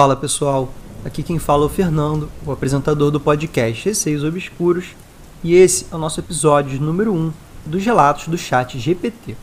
Fala pessoal, aqui quem fala é o Fernando, o apresentador do podcast Receios Obscuros, e esse é o nosso episódio número 1 dos relatos do chat GPT.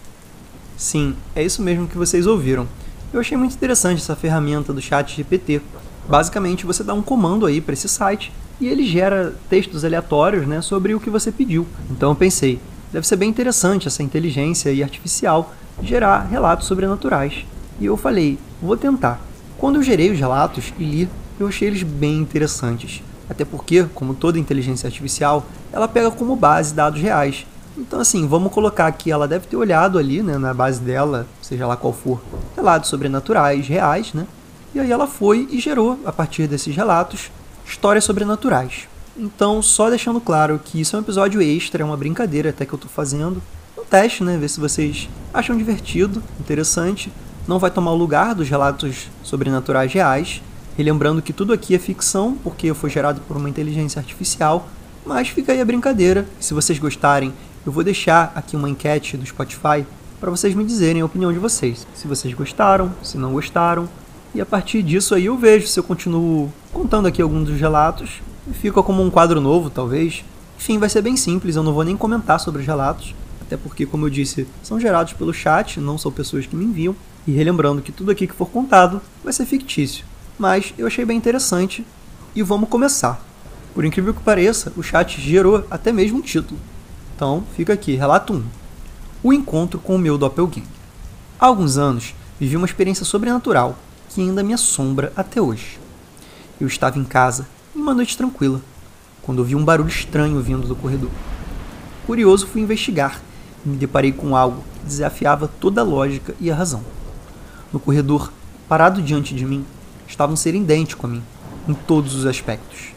Sim, é isso mesmo que vocês ouviram. Eu achei muito interessante essa ferramenta do chat GPT. Basicamente, você dá um comando aí para esse site e ele gera textos aleatórios né, sobre o que você pediu. Então eu pensei, deve ser bem interessante essa inteligência artificial gerar relatos sobrenaturais. E eu falei, vou tentar. Quando eu gerei os relatos e li, eu achei eles bem interessantes. Até porque, como toda inteligência artificial, ela pega como base dados reais. Então, assim, vamos colocar que ela deve ter olhado ali, né, na base dela, seja lá qual for, relatos sobrenaturais reais, né? E aí ela foi e gerou, a partir desses relatos, histórias sobrenaturais. Então, só deixando claro que isso é um episódio extra, é uma brincadeira até que eu estou fazendo. Um teste, né? Ver se vocês acham divertido, interessante. Não vai tomar o lugar dos relatos sobrenaturais reais. Relembrando que tudo aqui é ficção, porque foi gerado por uma inteligência artificial. Mas fica aí a brincadeira. Se vocês gostarem, eu vou deixar aqui uma enquete do Spotify para vocês me dizerem a opinião de vocês. Se vocês gostaram, se não gostaram. E a partir disso aí eu vejo se eu continuo contando aqui alguns dos relatos. Fica como um quadro novo, talvez. Enfim, vai ser bem simples, eu não vou nem comentar sobre os relatos. Até porque, como eu disse, são gerados pelo chat, não são pessoas que me enviam. E relembrando que tudo aqui que for contado vai ser fictício. Mas eu achei bem interessante e vamos começar. Por incrível que pareça, o chat gerou até mesmo um título. Então, fica aqui, relato 1. O encontro com o meu doppelganger. Há alguns anos, vivi uma experiência sobrenatural que ainda me assombra até hoje. Eu estava em casa, em uma noite tranquila, quando ouvi um barulho estranho vindo do corredor. Curioso, fui investigar me deparei com algo que desafiava toda a lógica e a razão. No corredor, parado diante de mim, estava um ser idêntico a mim, em todos os aspectos.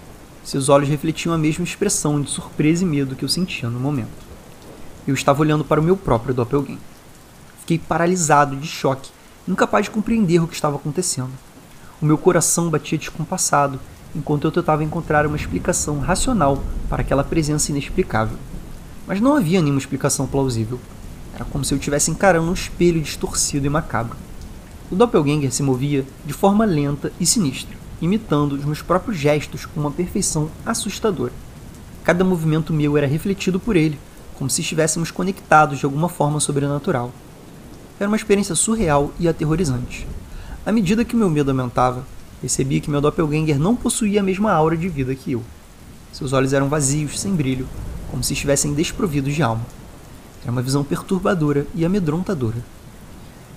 Seus olhos refletiam a mesma expressão de surpresa e medo que eu sentia no momento. Eu estava olhando para o meu próprio doppelganger. Fiquei paralisado de choque, incapaz de compreender o que estava acontecendo. O meu coração batia descompassado, enquanto eu tentava encontrar uma explicação racional para aquela presença inexplicável. Mas não havia nenhuma explicação plausível. Era como se eu estivesse encarando um espelho distorcido e macabro. O doppelganger se movia de forma lenta e sinistra, imitando os meus próprios gestos com uma perfeição assustadora. Cada movimento meu era refletido por ele, como se estivéssemos conectados de alguma forma sobrenatural. Era uma experiência surreal e aterrorizante. À medida que meu medo aumentava, percebi que meu doppelganger não possuía a mesma aura de vida que eu. Seus olhos eram vazios, sem brilho, como se estivessem desprovidos de alma. Era uma visão perturbadora e amedrontadora.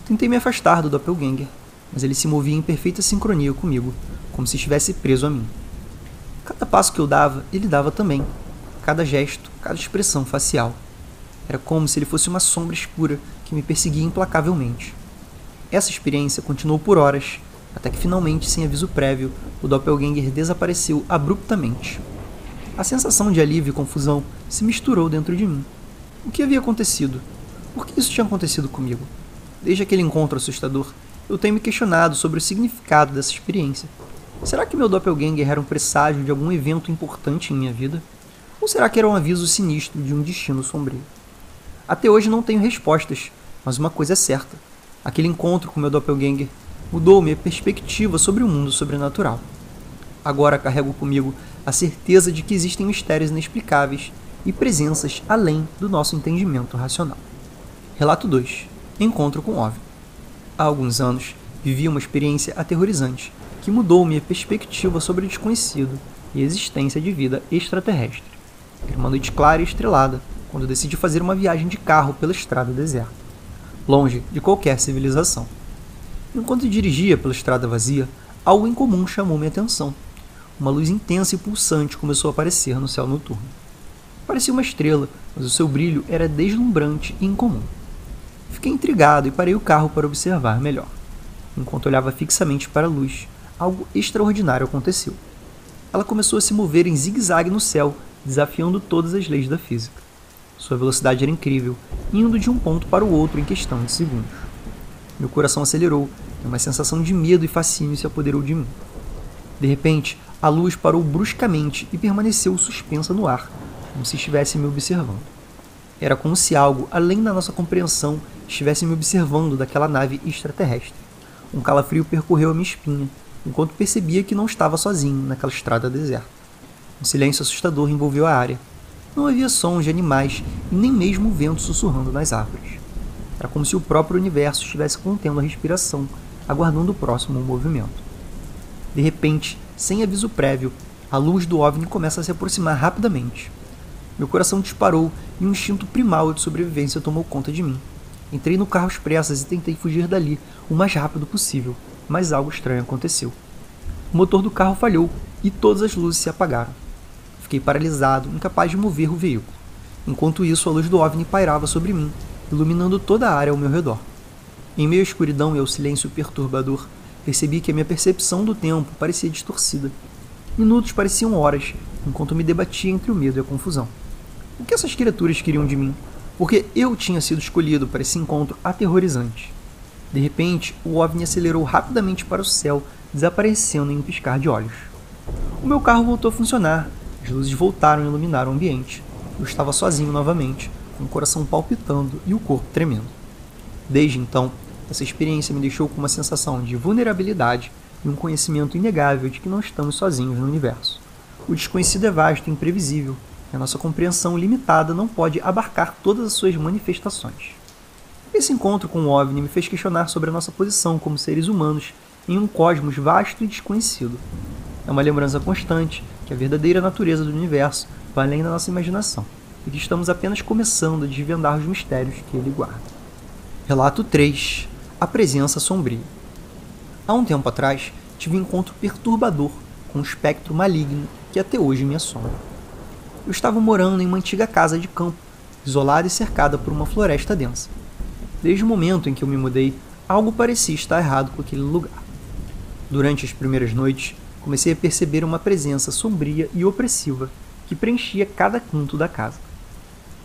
Tentei me afastar do doppelganger, mas ele se movia em perfeita sincronia comigo, como se estivesse preso a mim. Cada passo que eu dava, ele dava também. Cada gesto, cada expressão facial. Era como se ele fosse uma sombra escura que me perseguia implacavelmente. Essa experiência continuou por horas, até que finalmente, sem aviso prévio, o doppelganger desapareceu abruptamente. A sensação de alívio e confusão se misturou dentro de mim. O que havia acontecido? Por que isso tinha acontecido comigo? Desde aquele encontro assustador, eu tenho me questionado sobre o significado dessa experiência. Será que meu doppelganger era um presságio de algum evento importante em minha vida? Ou será que era um aviso sinistro de um destino sombrio? Até hoje não tenho respostas, mas uma coisa é certa: aquele encontro com meu doppelganger mudou minha perspectiva sobre o mundo sobrenatural. Agora carrego comigo a certeza de que existem mistérios inexplicáveis e presenças além do nosso entendimento racional. Relato 2 encontro com OVNI. Há alguns anos, vivi uma experiência aterrorizante que mudou minha perspectiva sobre o desconhecido e a existência de vida extraterrestre. Era uma noite clara e estrelada, quando decidi fazer uma viagem de carro pela estrada deserta, longe de qualquer civilização. Enquanto dirigia pela estrada vazia, algo incomum chamou minha atenção. Uma luz intensa e pulsante começou a aparecer no céu noturno. Parecia uma estrela, mas o seu brilho era deslumbrante e incomum. Fiquei intrigado e parei o carro para observar melhor. Enquanto olhava fixamente para a luz, algo extraordinário aconteceu. Ela começou a se mover em zigue-zague no céu, desafiando todas as leis da física. Sua velocidade era incrível, indo de um ponto para o outro em questão de segundos. Meu coração acelerou e uma sensação de medo e fascínio se apoderou de mim. De repente, a luz parou bruscamente e permaneceu suspensa no ar, como se estivesse me observando. Era como se algo, além da nossa compreensão, estivesse me observando daquela nave extraterrestre. Um calafrio percorreu a minha espinha enquanto percebia que não estava sozinho naquela estrada deserta. Um silêncio assustador envolveu a área. Não havia sons de animais e nem mesmo o vento sussurrando nas árvores. Era como se o próprio universo estivesse contendo a respiração, aguardando o próximo movimento. De repente, sem aviso prévio, a luz do OVNI começa a se aproximar rapidamente. Meu coração disparou e um instinto primal de sobrevivência tomou conta de mim. Entrei no carro às pressas e tentei fugir dali o mais rápido possível, mas algo estranho aconteceu. O motor do carro falhou e todas as luzes se apagaram. Fiquei paralisado, incapaz de mover o veículo. Enquanto isso, a luz do OVNI pairava sobre mim, iluminando toda a área ao meu redor. Em meio à escuridão e ao silêncio perturbador, percebi que a minha percepção do tempo parecia distorcida. Minutos pareciam horas, enquanto me debatia entre o medo e a confusão. O que essas criaturas queriam de mim? Porque eu tinha sido escolhido para esse encontro aterrorizante. De repente, o OVNI acelerou rapidamente para o céu, desaparecendo em um piscar de olhos. O meu carro voltou a funcionar, as luzes voltaram a iluminar o ambiente. Eu estava sozinho novamente, com o coração palpitando e o corpo tremendo. Desde então, essa experiência me deixou com uma sensação de vulnerabilidade e um conhecimento inegável de que não estamos sozinhos no universo. O desconhecido é vasto e imprevisível, e a nossa compreensão limitada não pode abarcar todas as suas manifestações. Esse encontro com o OVNI me fez questionar sobre a nossa posição como seres humanos em um cosmos vasto e desconhecido. É uma lembrança constante que a verdadeira natureza do universo vai além da nossa imaginação e que estamos apenas começando a desvendar os mistérios que ele guarda. Relato 3 A Presença Sombria Há um tempo atrás, tive um encontro perturbador com um espectro maligno que até hoje me assombra. Eu estava morando em uma antiga casa de campo, isolada e cercada por uma floresta densa. Desde o momento em que eu me mudei, algo parecia estar errado com aquele lugar. Durante as primeiras noites, comecei a perceber uma presença sombria e opressiva que preenchia cada canto da casa.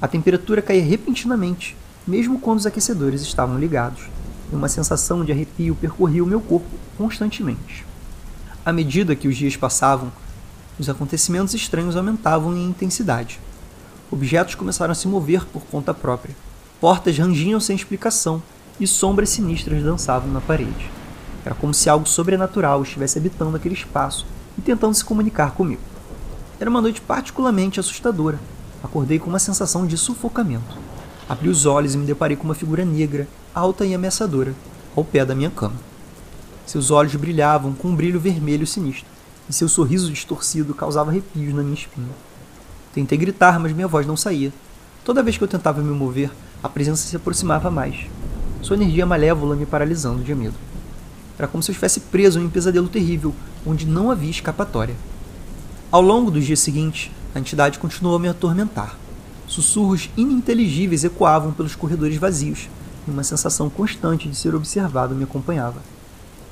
A temperatura caía repentinamente, mesmo quando os aquecedores estavam ligados, e uma sensação de arrepio percorria o meu corpo constantemente. À medida que os dias passavam, os acontecimentos estranhos aumentavam em intensidade. Objetos começaram a se mover por conta própria. Portas rangiam sem explicação e sombras sinistras dançavam na parede. Era como se algo sobrenatural estivesse habitando aquele espaço e tentando se comunicar comigo. Era uma noite particularmente assustadora. Acordei com uma sensação de sufocamento. Abri os olhos e me deparei com uma figura negra, alta e ameaçadora, ao pé da minha cama. Seus olhos brilhavam com um brilho vermelho sinistro, e seu sorriso distorcido causava arrepios na minha espinha. Tentei gritar, mas minha voz não saía. Toda vez que eu tentava me mover, a presença se aproximava mais. Sua energia malévola me paralisando de medo. Era como se eu estivesse preso em um pesadelo terrível, onde não havia escapatória. Ao longo dos dias seguintes, a entidade continuou a me atormentar. Sussurros ininteligíveis ecoavam pelos corredores vazios, e uma sensação constante de ser observado me acompanhava.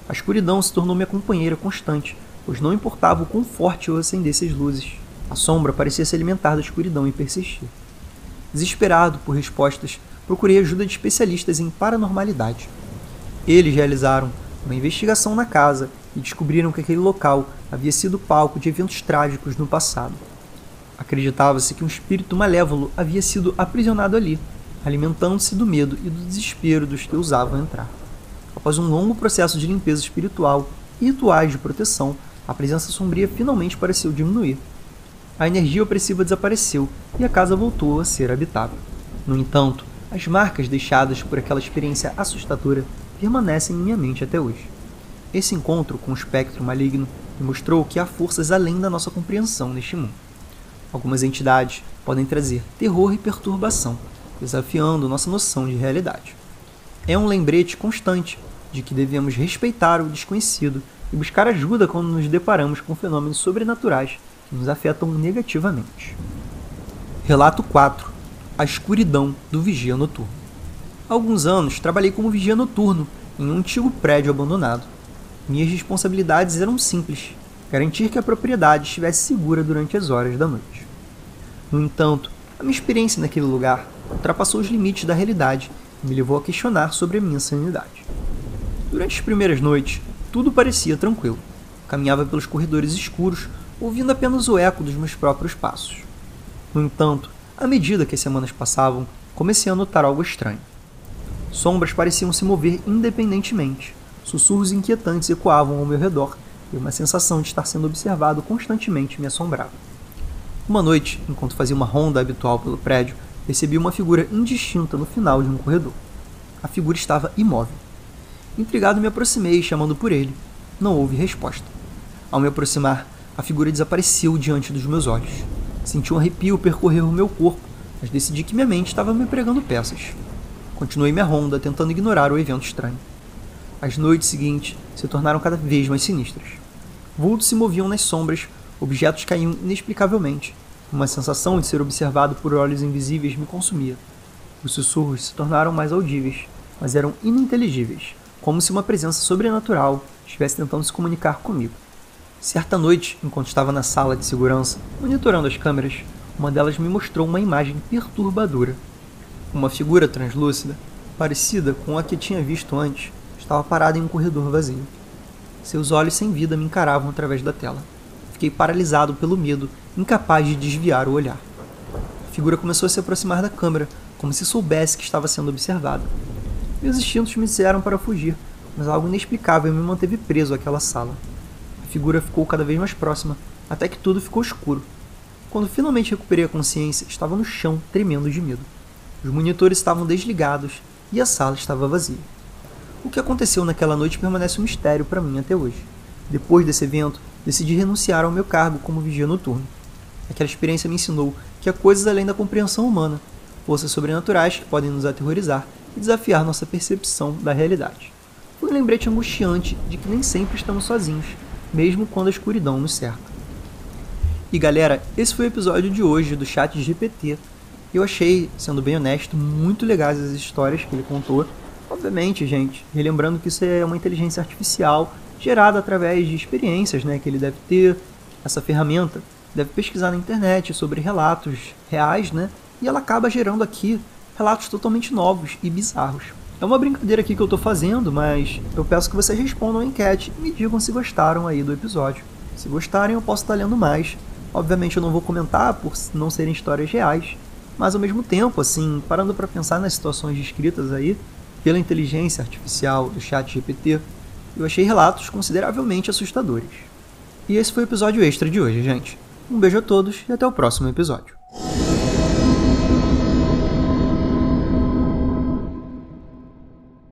A escuridão se tornou minha companheira constante, pois não importava o quão forte eu acendesse as luzes. A sombra parecia se alimentar da escuridão e persistir. Desesperado por respostas, procurei ajuda de especialistas em paranormalidade. Eles realizaram uma investigação na casa e descobriram que aquele local havia sido palco de eventos trágicos no passado. Acreditava-se que um espírito malévolo havia sido aprisionado ali, alimentando-se do medo e do desespero dos que ousavam entrar. Após um longo processo de limpeza espiritual e rituais de proteção, a presença sombria finalmente pareceu diminuir. A energia opressiva desapareceu e a casa voltou a ser habitável. No entanto, as marcas deixadas por aquela experiência assustadora permanecem em minha mente até hoje. Esse encontro com o espectro maligno me mostrou que há forças além da nossa compreensão neste mundo. Algumas entidades podem trazer terror e perturbação, desafiando nossa noção de realidade. É um lembrete constante de que devemos respeitar o desconhecido e buscar ajuda quando nos deparamos com fenômenos sobrenaturais que nos afetam negativamente. Relato 4 A escuridão do vigia noturno. Há alguns anos trabalhei como vigia noturno em um antigo prédio abandonado. Minhas responsabilidades eram simples: garantir que a propriedade estivesse segura durante as horas da noite. No entanto, a minha experiência naquele lugar ultrapassou os limites da realidade e me levou a questionar sobre a minha sanidade. Durante as primeiras noites, tudo parecia tranquilo. Caminhava pelos corredores escuros, ouvindo apenas o eco dos meus próprios passos. No entanto, à medida que as semanas passavam, comecei a notar algo estranho. Sombras pareciam se mover independentemente. Sussurros inquietantes ecoavam ao meu redor e uma sensação de estar sendo observado constantemente me assombrava. Uma noite, enquanto fazia uma ronda habitual pelo prédio, percebi uma figura indistinta no final de um corredor. A figura estava imóvel. Intrigado, me aproximei, chamando por ele. Não houve resposta. Ao me aproximar, a figura desapareceu diante dos meus olhos. Senti um arrepio percorrer o meu corpo, mas decidi que minha mente estava me pregando peças. Continuei minha ronda, tentando ignorar o evento estranho. As noites seguintes se tornaram cada vez mais sinistras. Vultos se moviam nas sombras, objetos caíam inexplicavelmente. Uma sensação de ser observado por olhos invisíveis me consumia. Os sussurros se tornaram mais audíveis, mas eram ininteligíveis, como se uma presença sobrenatural estivesse tentando se comunicar comigo. Certa noite, enquanto estava na sala de segurança, monitorando as câmeras, uma delas me mostrou uma imagem perturbadora. Uma figura translúcida, parecida com a que tinha visto antes, estava parada em um corredor vazio. Seus olhos sem vida me encaravam através da tela. Fiquei paralisado pelo medo, incapaz de desviar o olhar. A figura começou a se aproximar da câmera, como se soubesse que estava sendo observada. Meus instintos me disseram para fugir, mas algo inexplicável me manteve preso àquela sala. A figura ficou cada vez mais próxima, até que tudo ficou escuro. Quando finalmente recuperei a consciência, estava no chão, tremendo de medo. Os monitores estavam desligados e a sala estava vazia. O que aconteceu naquela noite permanece um mistério para mim até hoje. Depois desse evento, decidi renunciar ao meu cargo como vigia noturno. Aquela experiência me ensinou que há coisas além da compreensão humana, forças sobrenaturais que podem nos aterrorizar e desafiar nossa percepção da realidade. Foi um lembrete angustiante de que nem sempre estamos sozinhos, mesmo quando a escuridão nos cerca. E galera, esse foi o episódio de hoje do Chat GPT. Eu achei, sendo bem honesto, muito legais as histórias que ele contou. Obviamente, gente, relembrando que isso é uma inteligência artificial gerada através de experiências né, que ele deve ter. Essa ferramenta deve pesquisar na internet sobre relatos reais, né? E ela acaba gerando aqui relatos totalmente novos e bizarros. É uma brincadeira aqui que eu estou fazendo, mas eu peço que vocês respondam a enquete e me digam se gostaram aí do episódio. Se gostarem, eu posso estar lendo mais. Obviamente eu não vou comentar por não serem histórias reais, mas ao mesmo tempo, assim, parando para pensar nas situações descritas aí pela inteligência artificial do chat GPT, eu achei relatos consideravelmente assustadores. E esse foi o episódio extra de hoje, gente. Um beijo a todos e até o próximo episódio.